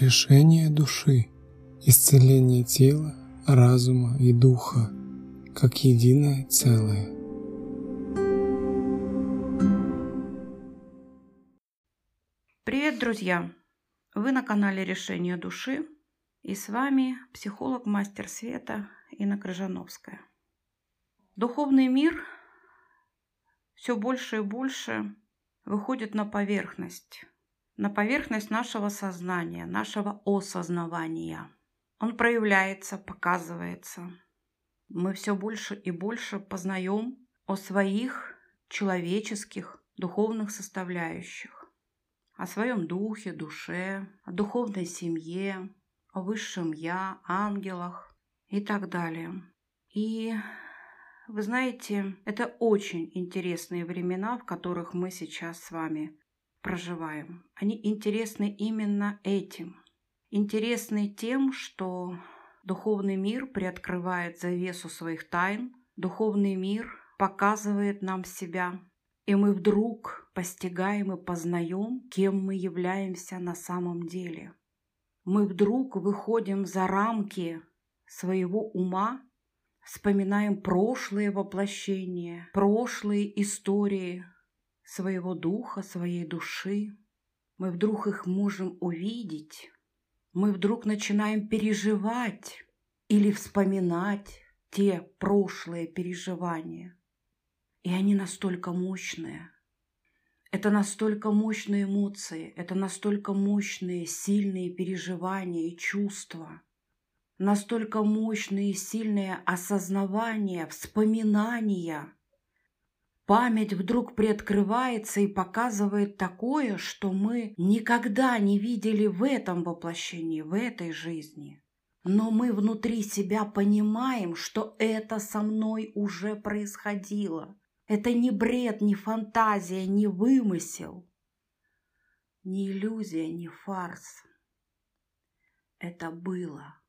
Решение души. Исцеление тела, разума и духа, как единое целое. Привет, друзья! Вы на канале Решение души и с вами психолог-мастер света Инна Крыжановская. Духовный мир все больше и больше выходит на поверхность – на поверхность нашего сознания, нашего осознавания. Он проявляется, показывается. Мы все больше и больше познаем о своих человеческих духовных составляющих, о своем духе, душе, о духовной семье, о высшем Я, ангелах и так далее. И вы знаете, это очень интересные времена, в которых мы сейчас с вами проживаем, они интересны именно этим. Интересны тем, что духовный мир приоткрывает завесу своих тайн, духовный мир показывает нам себя, и мы вдруг постигаем и познаем, кем мы являемся на самом деле. Мы вдруг выходим за рамки своего ума, вспоминаем прошлые воплощения, прошлые истории, своего духа, своей души. Мы вдруг их можем увидеть. Мы вдруг начинаем переживать или вспоминать те прошлые переживания. И они настолько мощные. Это настолько мощные эмоции, это настолько мощные, сильные переживания и чувства, настолько мощные, сильные осознавания, вспоминания – Память вдруг приоткрывается и показывает такое, что мы никогда не видели в этом воплощении, в этой жизни. Но мы внутри себя понимаем, что это со мной уже происходило. Это не бред, не фантазия, не вымысел, не иллюзия, не фарс. Это было.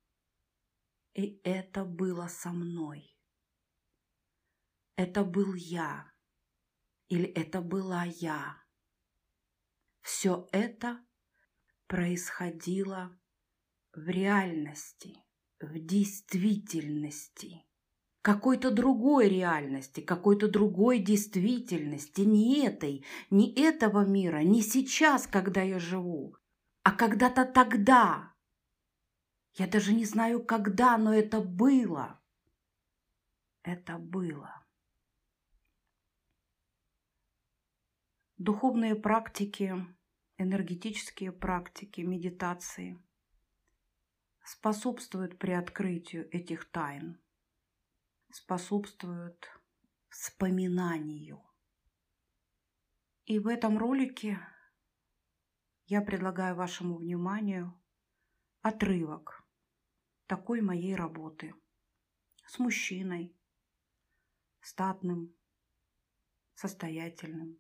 И это было со мной. Это был я. Или это была я? Все это происходило в реальности, в действительности, какой-то другой реальности, какой-то другой действительности, не этой, не этого мира, не сейчас, когда я живу, а когда-то тогда. Я даже не знаю, когда, но это было. Это было. Духовные практики, энергетические практики, медитации способствуют приоткрытию этих тайн, способствуют вспоминанию. И в этом ролике я предлагаю вашему вниманию отрывок такой моей работы с мужчиной, статным, состоятельным,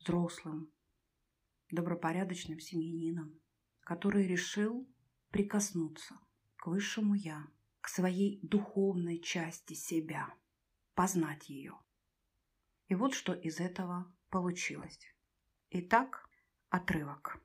взрослым, добропорядочным семьянином, который решил прикоснуться к высшему Я, к своей духовной части себя, познать ее. И вот что из этого получилось. Итак, отрывок.